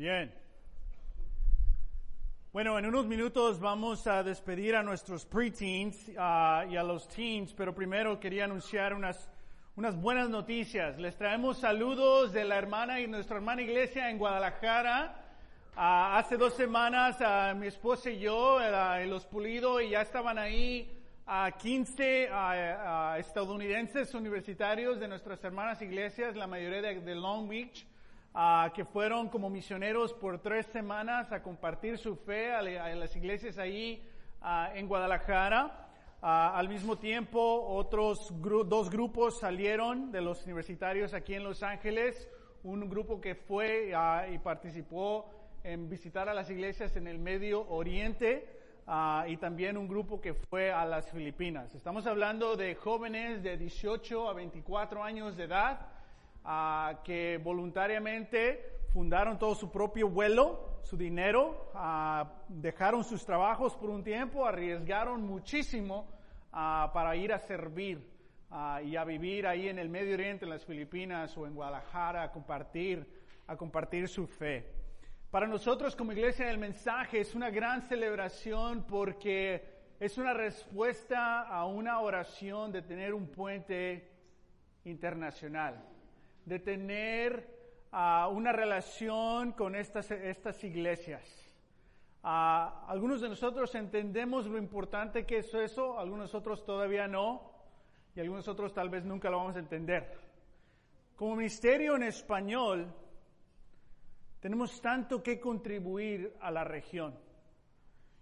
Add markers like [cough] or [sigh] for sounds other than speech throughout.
Bien. Bueno, en unos minutos vamos a despedir a nuestros preteens ah, y a los teens, pero primero quería anunciar unas, unas buenas noticias. Les traemos saludos de la hermana y nuestra hermana iglesia en Guadalajara. Ah, hace dos semanas ah, mi esposa y yo, Los Pulido, y ya estaban ahí a 15 estadounidenses universitarios de nuestras hermanas iglesias, la mayoría de Long Beach que fueron como misioneros por tres semanas a compartir su fe a, las iglesias ahí en Guadalajara. al mismo tiempo, otros dos grupos salieron de los universitarios aquí en Los Ángeles. Un grupo que fue y participó en visitar a las iglesias en el Medio Oriente. y también un grupo que fue a las Filipinas. Estamos hablando de jóvenes de 18 a 24 años de edad que voluntariamente fundaron todo su propio vuelo, su dinero, dejaron sus trabajos por un tiempo, arriesgaron muchísimo para ir a servir y a vivir ahí en el Medio Oriente, en las Filipinas o en Guadalajara, a compartir, a compartir su fe. Para nosotros como iglesia del mensaje es una gran celebración porque es una respuesta a una oración de tener un puente internacional de tener ah, una relación con estas, estas iglesias. Ah, algunos de nosotros entendemos lo importante que es eso, algunos otros todavía no, y algunos otros tal vez nunca lo vamos a entender. Como ministerio en español, tenemos tanto que contribuir a la región.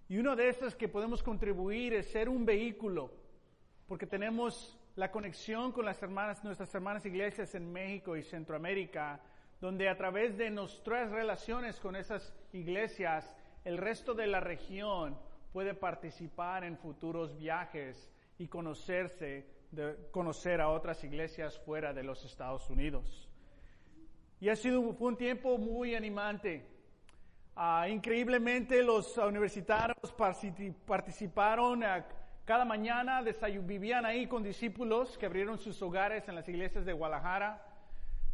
Y uno de esas que podemos contribuir es ser un vehículo, porque tenemos la conexión con las nuestras hermanas iglesias en México y Centroamérica, donde a través de nuestras relaciones con esas iglesias, el resto de la región puede participar en futuros viajes y conocerse, de, conocer a otras iglesias fuera de los Estados Unidos. Y ha sido fue un tiempo muy animante. Ah, increíblemente los universitarios participaron cada mañana vivían ahí con discípulos que abrieron sus hogares en las iglesias de Guadalajara.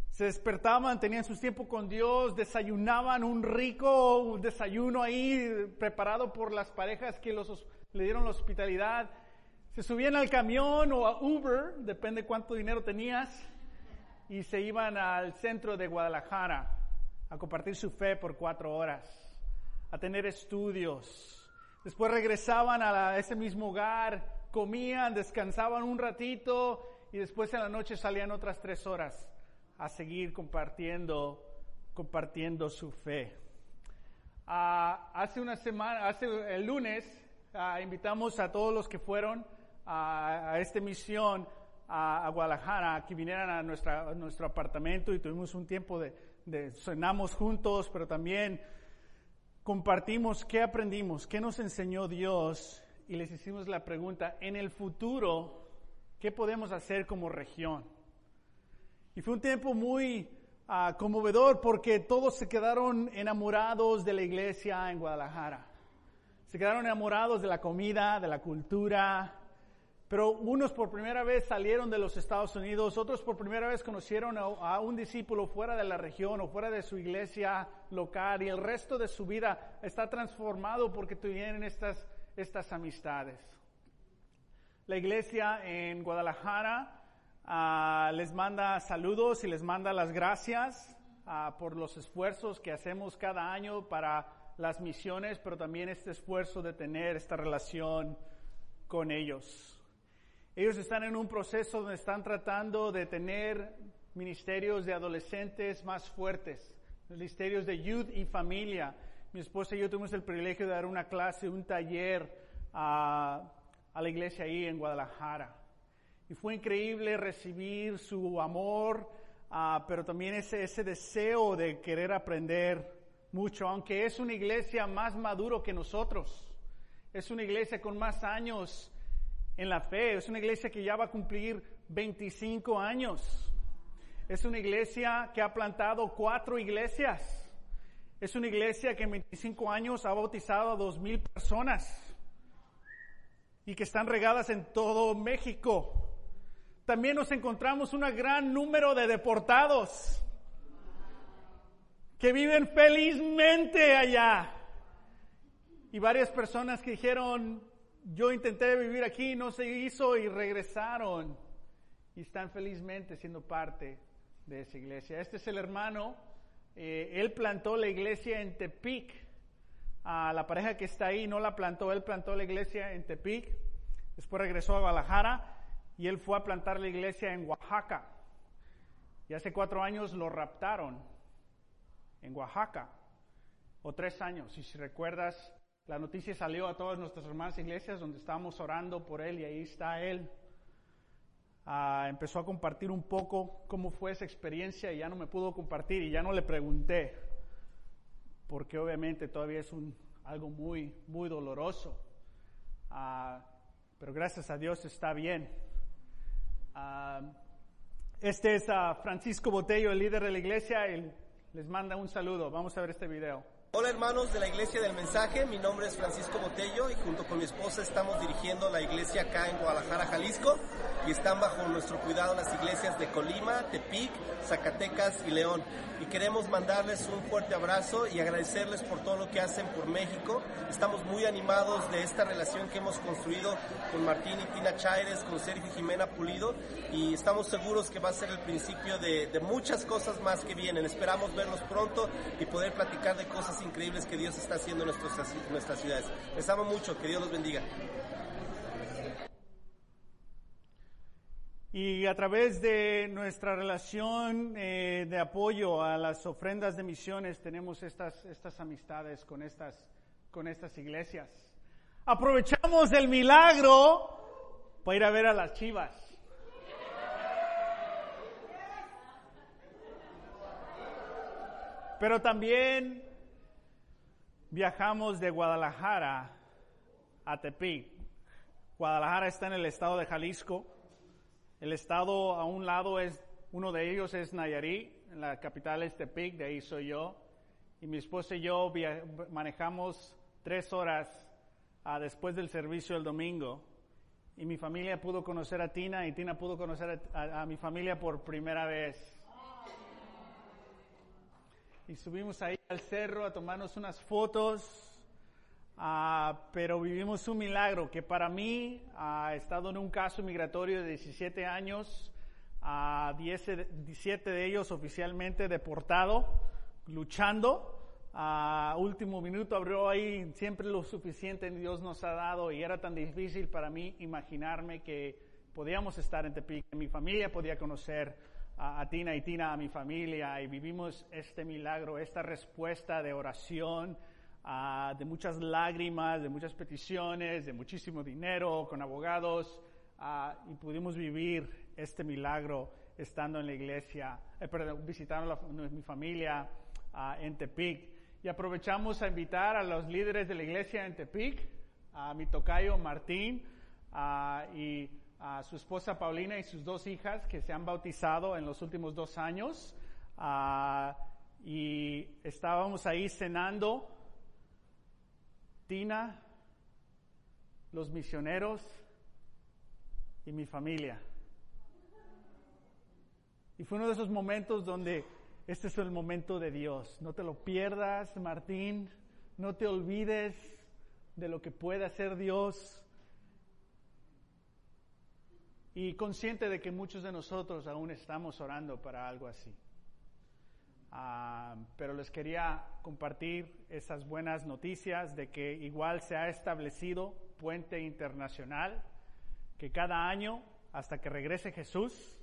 Se despertaban, tenían su tiempo con Dios, desayunaban un rico desayuno ahí preparado por las parejas que los, le dieron la hospitalidad. Se subían al camión o a Uber, depende cuánto dinero tenías, y se iban al centro de Guadalajara a compartir su fe por cuatro horas, a tener estudios, Después regresaban a, ese mismo hogar, comían, descansaban un ratito y después en la noche salían otras tres horas a seguir compartiendo, compartiendo su fe. Ah, hace una semana, hace el lunes, ah, invitamos a todos los que fueron a, esta misión a, Guadalajara que vinieran a, nuestra, nuestro apartamento y tuvimos un tiempo de, de cenamos juntos, pero también compartimos qué aprendimos, qué nos enseñó Dios y les hicimos la pregunta, en el futuro, ¿qué podemos hacer como región? Y fue un tiempo muy ah, conmovedor porque todos se quedaron enamorados de la iglesia en Guadalajara. Se quedaron enamorados de la comida, de la cultura, pero unos por primera vez salieron de los Estados Unidos, otros por primera vez conocieron a, un discípulo fuera de la región o fuera de su iglesia local y el resto de su vida está transformado porque tuvieron estas, amistades. La iglesia en Guadalajara ah, les manda saludos y les manda las gracias ah, por los esfuerzos que hacemos cada año para las misiones, pero también este esfuerzo de tener esta relación con ellos. Ellos están en un proceso donde están tratando de tener ministerios de adolescentes más fuertes, ministerios de youth y familia. Mi esposa y yo tuvimos el privilegio de dar una clase, un taller a, la iglesia ahí en Guadalajara. Y fue increíble recibir su amor, ah, pero también ese, ese deseo de querer aprender mucho, aunque es una iglesia más maduro que nosotros. Es una iglesia con más años en la fe. Es una iglesia que ya va a cumplir 25 años. Es una iglesia que ha plantado cuatro iglesias. Es una iglesia que en 25 años ha bautizado a 2.000 personas y que están regadas en todo México. También nos encontramos un gran número de deportados que viven felizmente allá. Y varias personas que dijeron, yo intenté vivir aquí, no se hizo y regresaron. Y están felizmente siendo parte de esa iglesia. Este es el hermano, eh, él plantó la iglesia en Tepic. A la pareja que está ahí no la plantó, él plantó la iglesia en Tepic. Después regresó a Guadalajara y él fue a plantar la iglesia en Oaxaca. Y hace cuatro años lo raptaron en Oaxaca, o tres años. Y si recuerdas, la noticia salió a todas nuestras hermanas iglesias donde estábamos orando por él y ahí está él. Ah, empezó a compartir un poco cómo fue esa experiencia y ya no me pudo compartir y ya no le pregunté, porque obviamente todavía es un, algo muy, muy doloroso. Ah, pero gracias a Dios está bien. Ah, este es Francisco Botello, el líder de la iglesia, él les manda un saludo. Vamos a ver este video. Hola hermanos de la Iglesia del Mensaje, mi nombre es Francisco Botello y junto con mi esposa estamos dirigiendo la iglesia acá en Guadalajara, Jalisco y están bajo nuestro cuidado las iglesias de Colima, Tepic, Zacatecas y León. Y queremos mandarles un fuerte abrazo y agradecerles por todo lo que hacen por México. Estamos muy animados de esta relación que hemos construido con Martín y Tina Chaires, con Sergio Jimena Pulido y estamos seguros que va a ser el principio de, muchas cosas más que vienen. Esperamos verlos pronto y poder platicar de cosas increíbles que Dios está haciendo en nuestras ciudades. Les amo mucho, que Dios los bendiga. Y a través de nuestra relación eh, de apoyo a las ofrendas de misiones tenemos estas, estas amistades con estas, con estas iglesias. Aprovechamos el milagro para ir a ver a las chivas. Pero también viajamos de Guadalajara a Tepic. Guadalajara está en el estado de Jalisco. El estado a un lado es, uno de ellos es Nayarit, la capital es Tepic, de ahí soy yo. Y mi esposa y yo manejamos tres horas ah, después del servicio el domingo. Y mi familia pudo conocer a Tina y Tina pudo conocer a mi familia por primera vez. Y subimos ahí al cerro a tomarnos unas fotos Ah, pero vivimos un milagro que para mí ha estado en un caso migratorio de 17 años, a 17 de ellos oficialmente deportado, luchando. A último minuto abrió ahí siempre lo suficiente Dios nos ha dado y era tan difícil para mí imaginarme que podíamos estar en Tepic. Mi familia podía conocer a Tina y Tina a mi familia y vivimos este milagro, esta respuesta de oración Ah, de muchas lágrimas, de muchas peticiones, de muchísimo dinero, con abogados, ah, y pudimos vivir este milagro estando en la iglesia, eh, perdón, visitando a mi familia ah, en Tepic. Y aprovechamos a invitar a los líderes de la iglesia en Tepic, a mi tocayo Martín y a su esposa Paulina y sus dos hijas que se han bautizado en los últimos dos años. y estábamos ahí cenando Tina, los misioneros y mi familia. Y fue uno de esos momentos donde este es el momento de Dios. No te lo pierdas, Martín. No te olvides de lo que puede hacer Dios. Y consciente de que muchos de nosotros aún estamos orando para algo así. Ah, pero les quería compartir esas buenas noticias de que igual se ha establecido Puente Internacional, que cada año, hasta que regrese Jesús,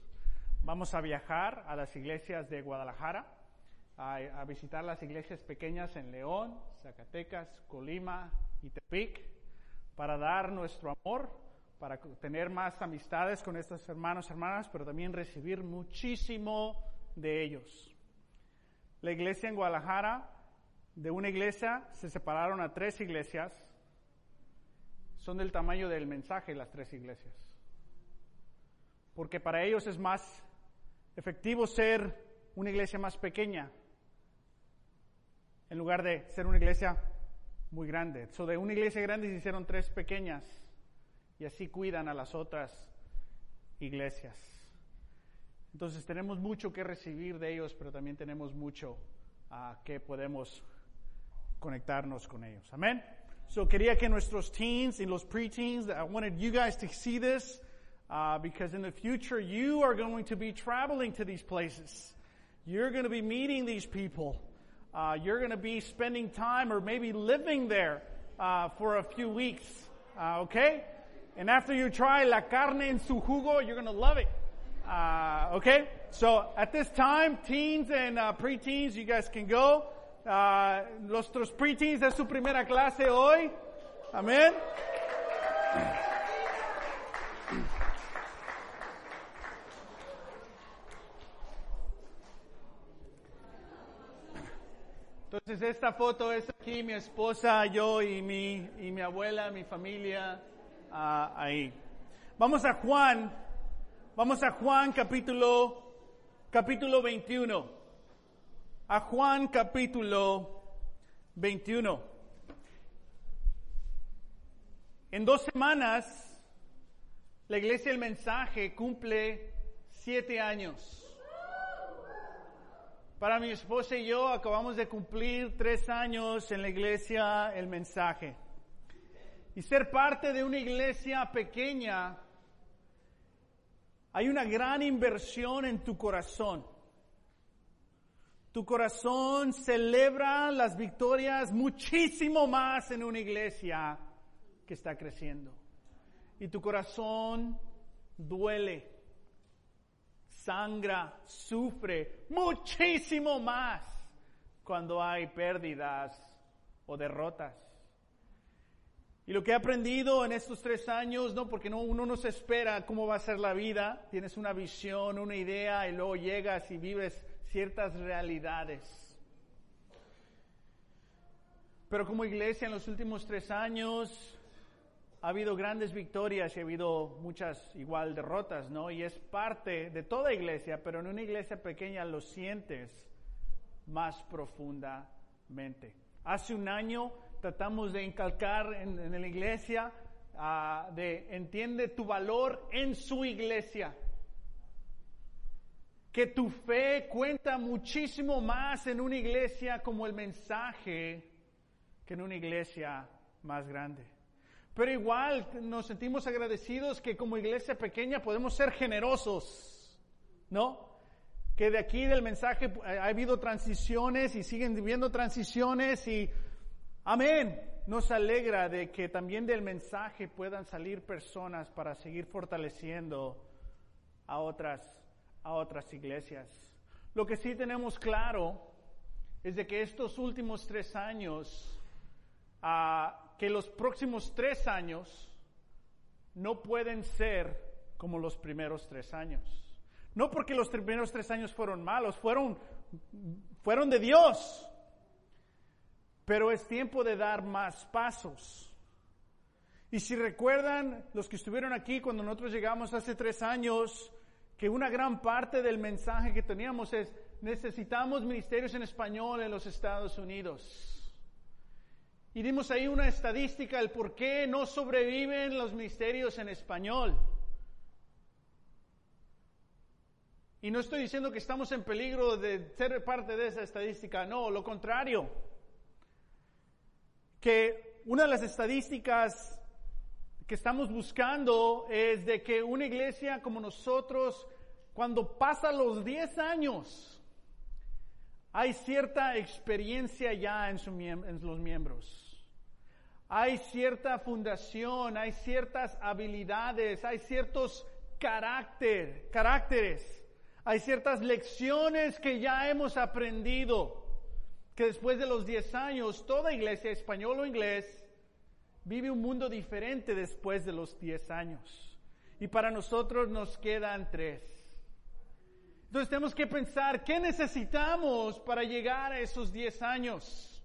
vamos a viajar a las iglesias de Guadalajara, a, visitar las iglesias pequeñas en León, Zacatecas, Colima y Tepic, para dar nuestro amor, para tener más amistades con estos hermanos y hermanas, pero también recibir muchísimo de ellos. La iglesia en Guadalajara, de una iglesia se separaron a tres iglesias. Son del tamaño del mensaje las tres iglesias. Porque para ellos es más efectivo ser una iglesia más pequeña en lugar de ser una iglesia muy grande. So, de una iglesia grande se hicieron tres pequeñas y así cuidan a las otras iglesias. Entonces tenemos mucho que recibir de ellos, pero también tenemos mucho ah, que podemos conectarnos con ellos. Amén. So quería que nuestros teens y los preteens, I wanted you guys to see this uh, because in the future you are going to be traveling to these places. You're going to be meeting these people. Uh, you're going to be spending time or maybe living there uh, for a few weeks. Uh, okay? And after you try la carne en su jugo, you're going to love it. Uh, okay? So at this time, teens and uh, preteens, you guys can go. Uh, nuestros preteens de su primera clase hoy. Amén. Entonces esta foto es aquí mi esposa, yo y mi, y mi abuela, mi familia ah, ahí. Vamos a Juan, vamos a Juan capítulo, capítulo 21. A Juan capítulo 21. En dos semanas, la iglesia El Mensaje cumple siete años. Para mi esposa y yo acabamos de cumplir tres años en la iglesia El Mensaje. Y ser parte de una iglesia pequeña, hay una gran inversión en tu corazón. Tu corazón celebra las victorias muchísimo más en una iglesia que está creciendo. Y tu corazón duele sangra, sufre muchísimo más cuando hay pérdidas o derrotas. Y lo que he aprendido en estos tres años, no, porque no, uno no se espera cómo va a ser la vida, tienes una visión, una idea y luego llegas y vives ciertas realidades. Pero como iglesia en los últimos tres años ha habido grandes victorias y ha habido muchas igual derrotas, ¿no? Y es parte de toda iglesia, pero en una iglesia pequeña lo sientes más profundamente. Hace un año tratamos de incalcar en, la iglesia ah, de entiende tu valor en su iglesia. Que tu fe cuenta muchísimo más en una iglesia como el mensaje que en una iglesia más grande. Pero igual nos sentimos agradecidos que como iglesia pequeña podemos ser generosos, ¿no? Que de aquí del mensaje ha habido transiciones y siguen viviendo transiciones y amén. Nos alegra de que también del mensaje puedan salir personas para seguir fortaleciendo a otras, a otras iglesias. Lo que sí tenemos claro es de que estos últimos tres años, uh, que los próximos tres años no pueden ser como los primeros tres años. No porque los primeros tres años fueron malos, fueron, fueron de Dios. Pero es tiempo de dar más pasos. Y si recuerdan los que estuvieron aquí cuando nosotros llegamos hace tres años, que una gran parte del mensaje que teníamos es, necesitamos ministerios en español en los Estados Unidos. Y dimos ahí una estadística del por qué no sobreviven los ministerios en español. Y no estoy diciendo que estamos en peligro de ser parte de esa estadística, no, lo contrario. Que una de las estadísticas que estamos buscando es de que una iglesia como nosotros, cuando pasa los 10 años, hay cierta experiencia ya en, en los miembros. Hay cierta fundación, hay ciertas habilidades, hay ciertos carácter, caracteres, hay ciertas lecciones que ya hemos aprendido, que después de los 10 años, toda iglesia, español o inglés, vive un mundo diferente después de los 10 años. Y para nosotros nos quedan tres. Entonces tenemos que pensar, ¿qué necesitamos para llegar a esos 10 años?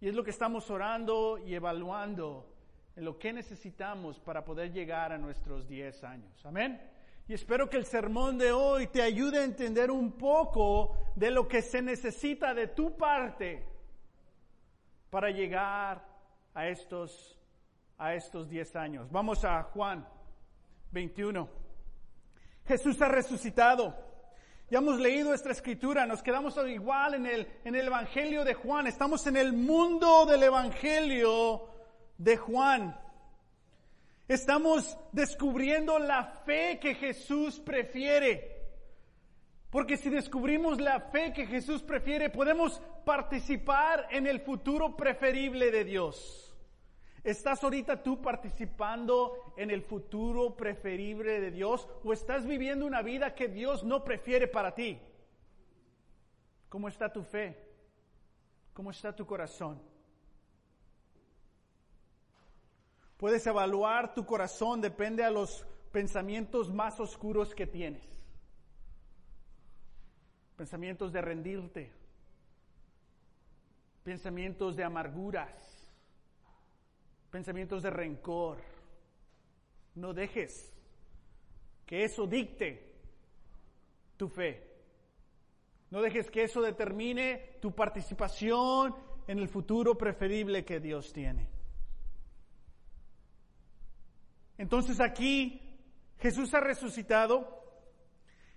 Y es lo que estamos orando y evaluando en lo que necesitamos para poder llegar a nuestros 10 años. Amén. Y espero que el sermón de hoy te ayude a entender un poco de lo que se necesita de tu parte para llegar a estos, a estos 10 años. Vamos a Juan 21. Jesús ha resucitado ya hemos leído esta escritura, nos quedamos igual en el, en el Evangelio de Juan, estamos en el mundo del Evangelio de Juan. Estamos descubriendo la fe que Jesús prefiere. Porque si descubrimos la fe que Jesús prefiere, podemos participar en el futuro preferible de Dios. ¿Estás ahorita tú participando en el futuro preferible de Dios o estás viviendo una vida que Dios no prefiere para ti? ¿Cómo está tu fe? ¿Cómo está tu corazón? Puedes evaluar tu corazón, depende a los pensamientos más oscuros que tienes. Pensamientos de rendirte, pensamientos de amarguras, pensamientos de rencor. No dejes que eso dicte tu fe. No dejes que eso determine tu participación en el futuro preferible que Dios tiene. Entonces aquí Jesús ha resucitado.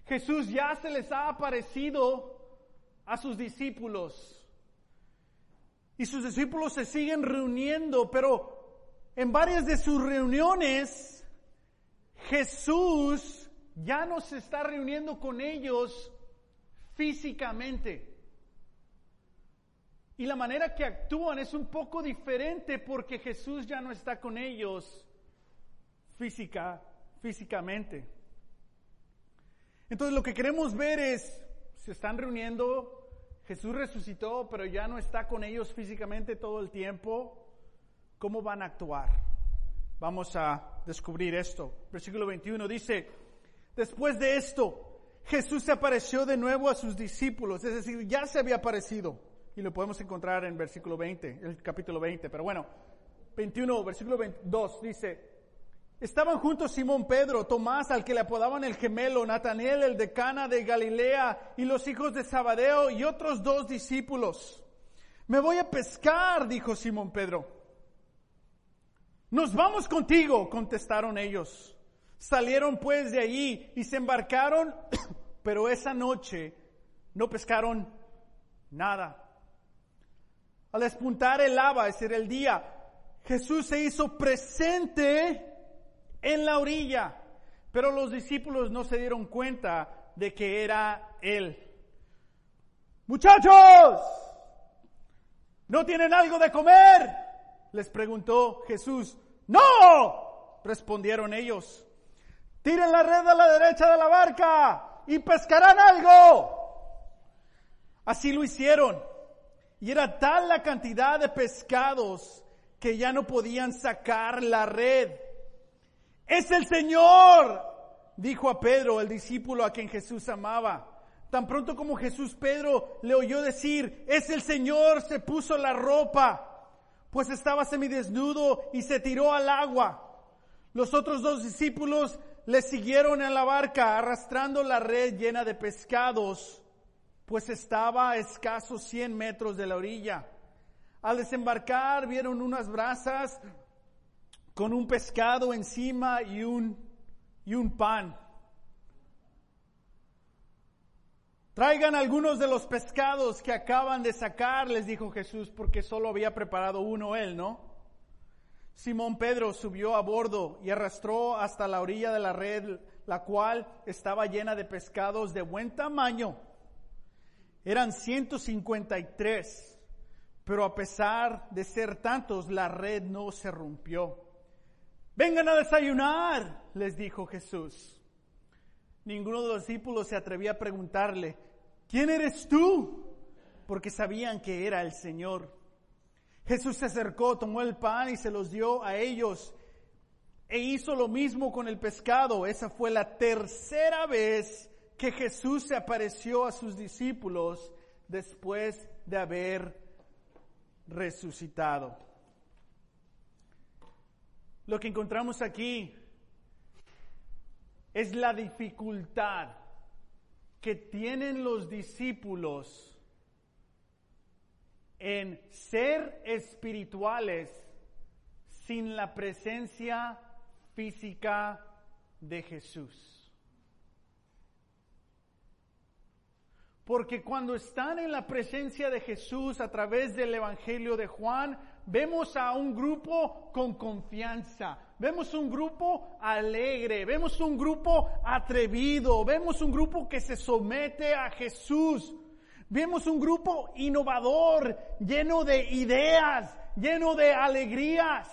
Jesús ya se les ha aparecido a sus discípulos. Y sus discípulos se siguen reuniendo, pero en varias de sus reuniones, Jesús ya no se está reuniendo con ellos físicamente. Y la manera que actúan es un poco diferente porque Jesús ya no está con ellos física, físicamente. Entonces lo que queremos ver es, se están reuniendo, Jesús resucitó, pero ya no está con ellos físicamente todo el tiempo. ¿Cómo van a actuar? Vamos a descubrir esto. Versículo 21 dice, después de esto, Jesús se apareció de nuevo a sus discípulos, es decir, ya se había aparecido. Y lo podemos encontrar en versículo 20, el capítulo 20. Pero bueno, 21, versículo 22 dice, estaban juntos Simón Pedro, Tomás, al que le apodaban el gemelo, Nataniel, el decana de Galilea, y los hijos de Zabadeo, y otros dos discípulos. Me voy a pescar, dijo Simón Pedro. Nos vamos contigo, contestaron ellos. Salieron pues de allí y se embarcaron, [coughs] pero esa noche no pescaron nada. Al despuntar el lava, ese el día, Jesús se hizo presente en la orilla, pero los discípulos no se dieron cuenta de que era Él. Muchachos, ¿no tienen algo de comer? Les preguntó Jesús. No, respondieron ellos. Tiren la red a la derecha de la barca y pescarán algo. Así lo hicieron. Y era tal la cantidad de pescados que ya no podían sacar la red. Es el Señor, dijo a Pedro, el discípulo a quien Jesús amaba. Tan pronto como Jesús Pedro le oyó decir, es el Señor, se puso la ropa pues estaba semidesnudo y se tiró al agua. Los otros dos discípulos le siguieron en la barca arrastrando la red llena de pescados, pues estaba a escasos 100 metros de la orilla. Al desembarcar vieron unas brasas con un pescado encima y un, y un pan. Traigan algunos de los pescados que acaban de sacar, les dijo Jesús, porque solo había preparado uno él, ¿no? Simón Pedro subió a bordo y arrastró hasta la orilla de la red, la cual estaba llena de pescados de buen tamaño. Eran 153, pero a pesar de ser tantos, la red no se rompió. Vengan a desayunar, les dijo Jesús. Ninguno de los discípulos se atrevía a preguntarle, ¿quién eres tú? Porque sabían que era el Señor. Jesús se acercó, tomó el pan y se los dio a ellos e hizo lo mismo con el pescado. Esa fue la tercera vez que Jesús se apareció a sus discípulos después de haber resucitado. Lo que encontramos aquí es la dificultad que tienen los discípulos en ser espirituales sin la presencia física de Jesús. Porque cuando están en la presencia de Jesús a través del Evangelio de Juan, vemos a un grupo con confianza, vemos un grupo alegre, vemos un grupo atrevido, vemos un grupo que se somete a Jesús, vemos un grupo innovador, lleno de ideas, lleno de alegrías.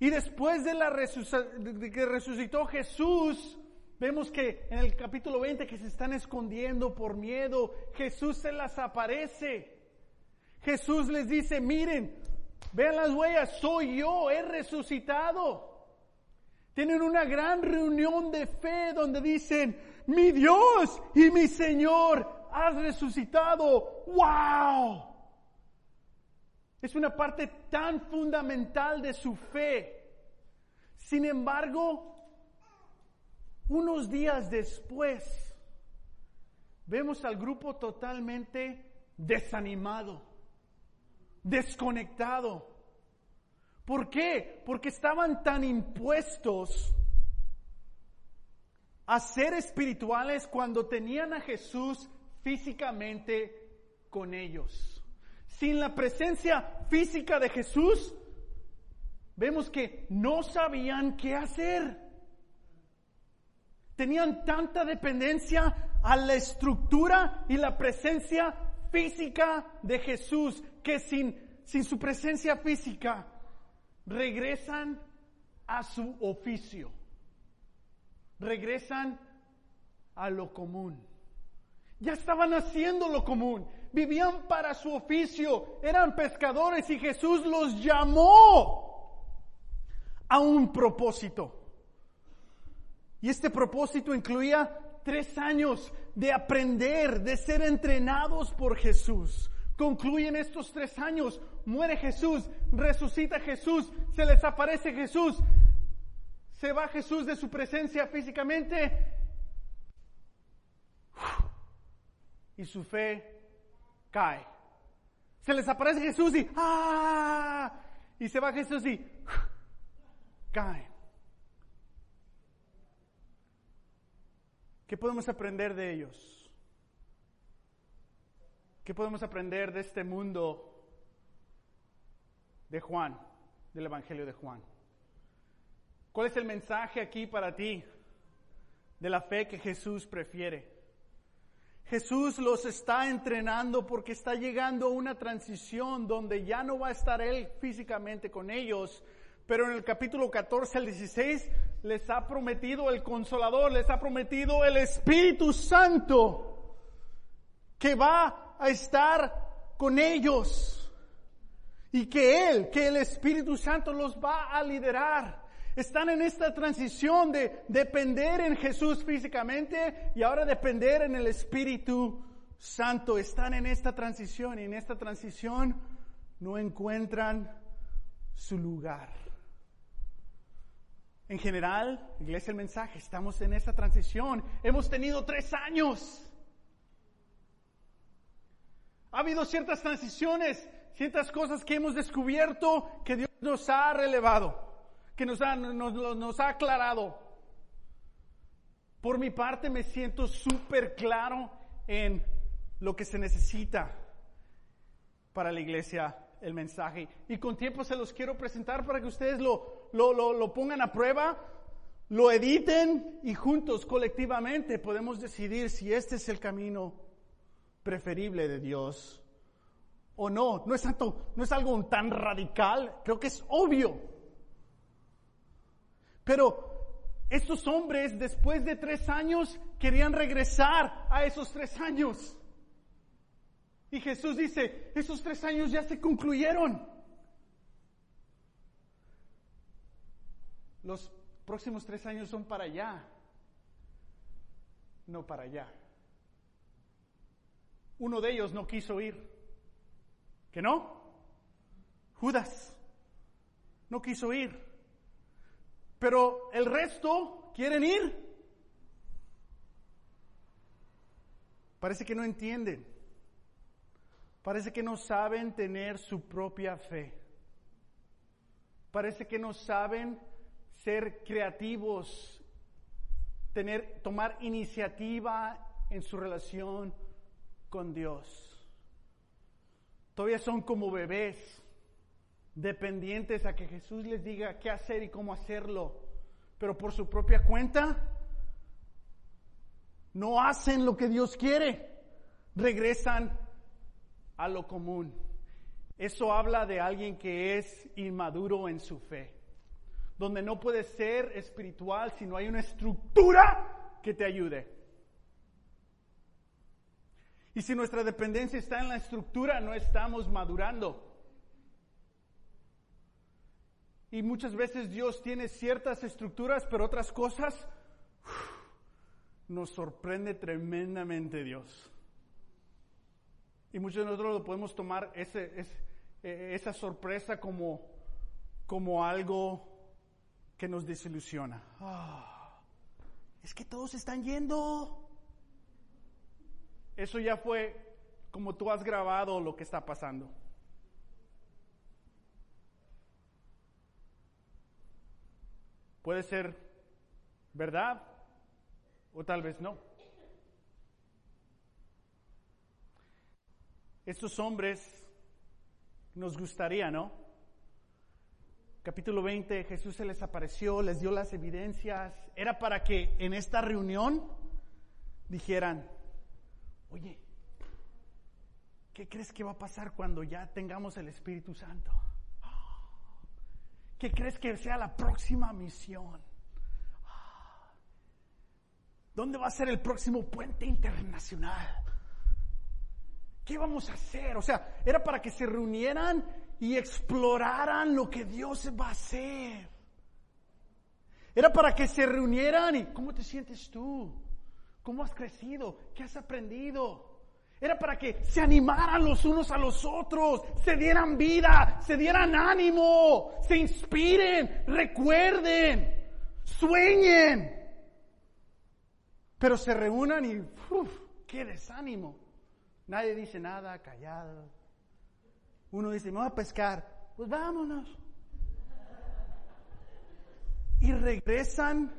Y después de, la de que resucitó Jesús, Vemos que en el capítulo 20 que se están escondiendo por miedo, Jesús se las aparece. Jesús les dice, miren, vean las huellas, soy yo, he resucitado. Tienen una gran reunión de fe donde dicen, mi Dios y mi Señor, has resucitado. ¡Wow! Es una parte tan fundamental de su fe. Sin embargo, unos días después, vemos al grupo totalmente desanimado, desconectado. ¿Por qué? Porque estaban tan impuestos a ser espirituales cuando tenían a Jesús físicamente con ellos. Sin la presencia física de Jesús, vemos que no sabían qué hacer. Tenían tanta dependencia a la estructura y la presencia física de Jesús que sin, sin su presencia física regresan a su oficio, regresan a lo común. Ya estaban haciendo lo común, vivían para su oficio, eran pescadores y Jesús los llamó a un propósito. Y este propósito incluía tres años de aprender, de ser entrenados por Jesús. Concluyen estos tres años, muere Jesús, resucita Jesús, se les aparece Jesús, se va Jesús de su presencia físicamente y su fe cae. Se les aparece Jesús y ¡ah! Y se va Jesús y cae. ¿Qué podemos aprender de ellos? ¿Qué podemos aprender de este mundo de Juan, del Evangelio de Juan? ¿Cuál es el mensaje aquí para ti de la fe que Jesús prefiere? Jesús los está entrenando porque está llegando a una transición donde ya no va a estar Él físicamente con ellos, pero en el capítulo 14 al 16 les ha prometido el consolador, les ha prometido el Espíritu Santo que va a estar con ellos y que Él, que el Espíritu Santo los va a liderar. Están en esta transición de depender en Jesús físicamente y ahora depender en el Espíritu Santo. Están en esta transición y en esta transición no encuentran su lugar. En general, iglesia el mensaje, estamos en esta transición. Hemos tenido tres años. Ha habido ciertas transiciones, ciertas cosas que hemos descubierto que Dios nos ha relevado, que nos ha, nos, ha aclarado. Por mi parte me siento súper claro en lo que se necesita para la iglesia el mensaje. Y con tiempo se los quiero presentar para que ustedes lo, lo, pongan a prueba, lo editen y juntos, colectivamente, podemos decidir si este es el camino preferible de Dios o no. No es, tanto, no es algo tan radical, creo que es obvio. Pero estos hombres, después de tres años, querían regresar a esos tres años. Y Jesús dice, esos tres años ya se concluyeron. Los próximos tres años son para allá, no para allá. Uno de ellos no quiso ir. ¿Que no? Judas no quiso ir. Pero el resto quieren ir. Parece que no entienden. Parece que no saben tener su propia fe. Parece que no saben ser creativos, tener, tomar iniciativa en su relación con Dios. Todavía son como bebés, dependientes a que Jesús les diga qué hacer y cómo hacerlo, pero por su propia cuenta no hacen lo que Dios quiere, regresan a lo común. Eso habla de alguien que es inmaduro en su fe, donde no puede ser espiritual si no hay una estructura que te ayude. Y si nuestra dependencia está en la estructura, no estamos madurando. Y muchas veces Dios tiene ciertas estructuras, pero otras cosas nos sorprende tremendamente Dios. Y muchos de nosotros lo podemos tomar ese, e, esa sorpresa como, como algo que nos desilusiona. Ah, es que todos están yendo. Eso ya fue como tú has grabado lo que está pasando. Puede ser verdad o tal vez no. Estos hombres nos gustaría, ¿no? Capítulo 20, Jesús se les apareció, les dio las evidencias. Era para que en esta reunión dijeran, oye, ¿qué crees que va a pasar cuando ya tengamos el Espíritu Santo? ¿Qué crees que sea la próxima misión? ¿Dónde va a ser el próximo puente internacional? ¿Qué vamos a hacer? O sea, era para que se reunieran y exploraran lo que Dios va a hacer. Era para que se reunieran y ¿cómo te sientes tú? ¿Cómo has crecido? ¿Qué has aprendido? Era para que se animaran los unos a los otros, se dieran vida, se dieran ánimo, se inspiren, recuerden, sueñen. Pero se reúnan y uf, qué desánimo. Nadie dice nada, callado. Uno dice, me voy a pescar. Pues vámonos. Y regresan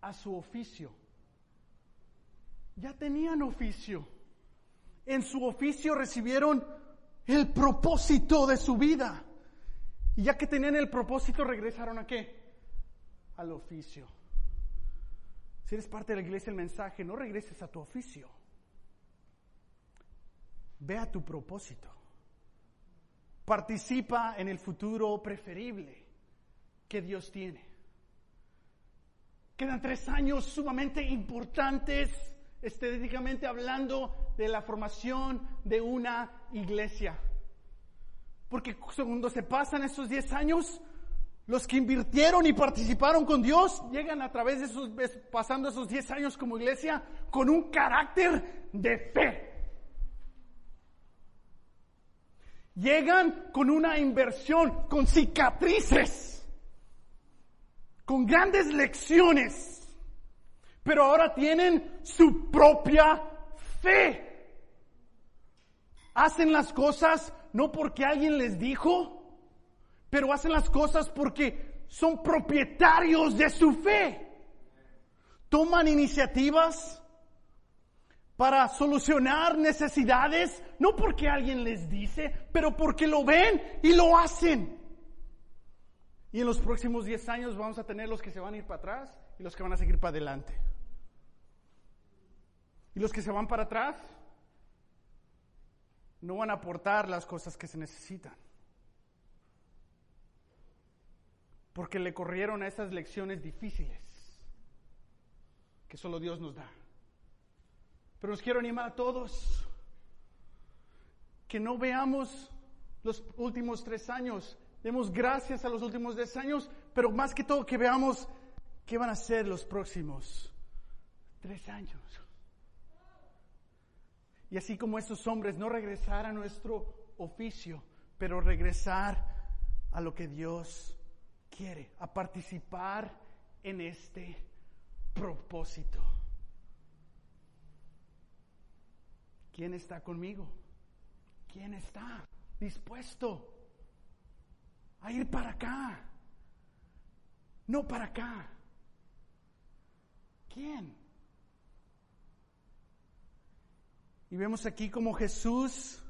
a su oficio. Ya tenían oficio. En su oficio recibieron el propósito de su vida. Y ya que tenían el propósito, regresaron a qué? Al oficio. Si eres parte de la iglesia el mensaje, no regreses a tu oficio. Ve a tu propósito. Participa en el futuro preferible que Dios tiene. Quedan tres años sumamente importantes, estadísticamente hablando, de la formación de una iglesia. Porque cuando se pasan esos diez años, los que invirtieron y participaron con Dios llegan a través de esos, pasando esos 10 años como iglesia con un carácter de fe. Llegan con una inversión, con cicatrices, con grandes lecciones, pero ahora tienen su propia fe. Hacen las cosas no porque alguien les dijo, pero hacen las cosas porque son propietarios de su fe. Toman iniciativas para solucionar necesidades, no porque alguien les dice, pero porque lo ven y lo hacen. Y en los próximos 10 años vamos a tener los que se van a ir para atrás y los que van a seguir para adelante. Y los que se van para atrás no van a aportar las cosas que se necesitan. porque le corrieron a esas lecciones difíciles que solo Dios nos da. Pero os quiero animar a todos que no veamos los últimos tres años, demos gracias a los últimos tres años, pero más que todo que veamos qué van a ser los próximos tres años. Y así como estos hombres, no regresar a nuestro oficio, pero regresar a lo que Dios quiere, a participar en este propósito. ¿Quién está conmigo? ¿Quién está dispuesto a ir para acá? No para acá. ¿Quién? Y vemos aquí como Jesús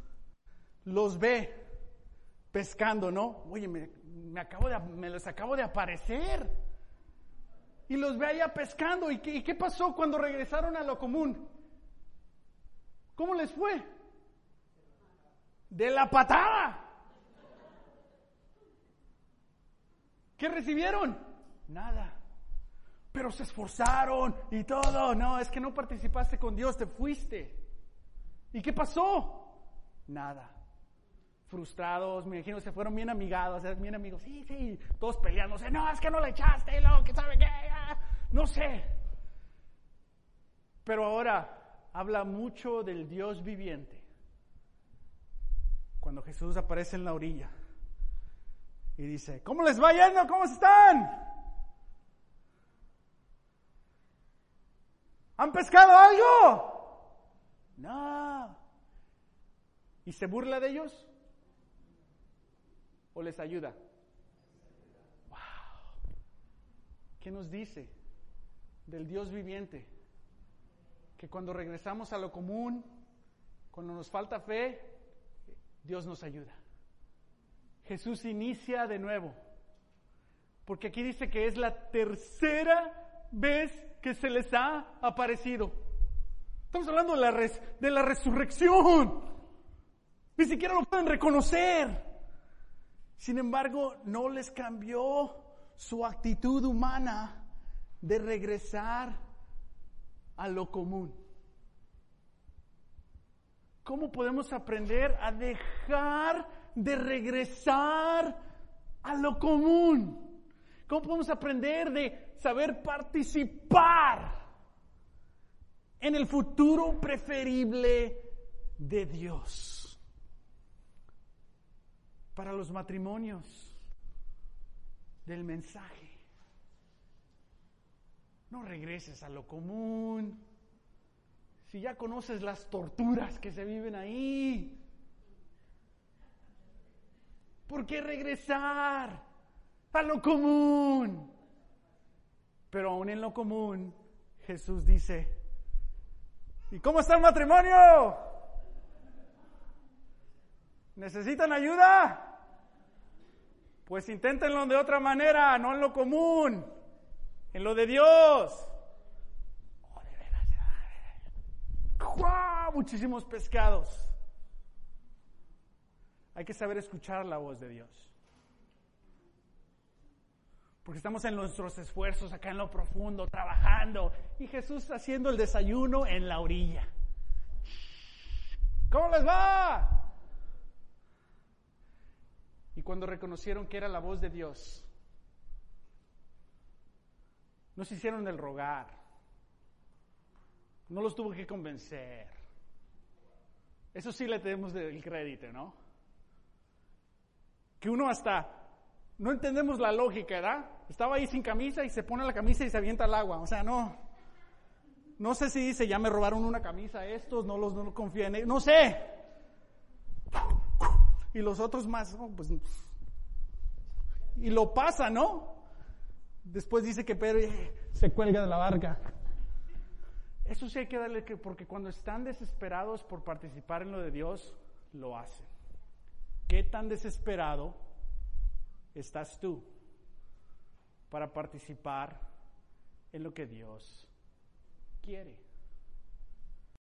los ve pescando, ¿no? Oye, me, acabo de, me les acabo de aparecer. Y los ve allá pescando. ¿Y qué, ¿Y qué pasó cuando regresaron a lo común? ¿Cómo les fue? De la patada. ¿Qué recibieron? Nada. Pero se esforzaron y todo. No, es que no participaste con Dios, te fuiste. ¿Y qué pasó? Nada. Frustrados, me imagino, se fueron bien amigados, bien amigos. Sí, sí, todos peleándose. No, es que no le echaste, lo que sabe qué. No sé. Pero ahora habla mucho del Dios viviente. Cuando Jesús aparece en la orilla y dice, ¿cómo les va yendo? ¿Cómo están? ¿Han pescado algo? No. ¿Y se burla de ellos? ¿O les ayuda? Wow. ¿Qué nos dice del Dios viviente? Que cuando regresamos a lo común, cuando nos falta fe, Dios nos ayuda. Jesús inicia de nuevo. Porque aquí dice que es la tercera vez que se les ha aparecido. Estamos hablando de la, de la resurrección. Ni siquiera lo pueden reconocer. Sin embargo, no les cambió su actitud humana de regresar a lo común. ¿Cómo podemos aprender a dejar de regresar a lo común? ¿Cómo podemos aprender de saber participar en el futuro preferible de Dios? Para los matrimonios del mensaje. No regreses a lo común. Si ya conoces las torturas que se viven ahí, ¿Por qué regresar a lo común? Pero aún en lo común, Jesús dice, ¿y cómo está el matrimonio? ¿Necesitan ayuda? Pues inténtenlo de otra manera, no en lo común, en lo de Dios. Veras. Muchísimos pescados. Hay que saber escuchar la voz de Dios. Porque estamos en nuestros esfuerzos acá en lo profundo, trabajando, y Jesús haciendo el desayuno en la orilla. ¿Cómo les va? Y cuando reconocieron que era la voz de Dios, no se hicieron el rogar, no los tuvo que convencer. Eso sí le tenemos el crédito, ¿no? que uno hasta no entendemos la lógica, ¿verdad? Estaba ahí sin camisa y se pone la camisa y se avienta al agua. O sea, no. No sé si dice, ya me robaron una camisa estos, no los no confío en ellos. No sé. Y los otros más, pues. Y lo pasa, ¿no? Después dice que Pedro se cuelga de la barca. Eso sí hay que darle que, porque cuando están desesperados por participar en lo de Dios, lo hacen. ¿Qué tan desesperado estás tú para participar en lo que Dios quiere?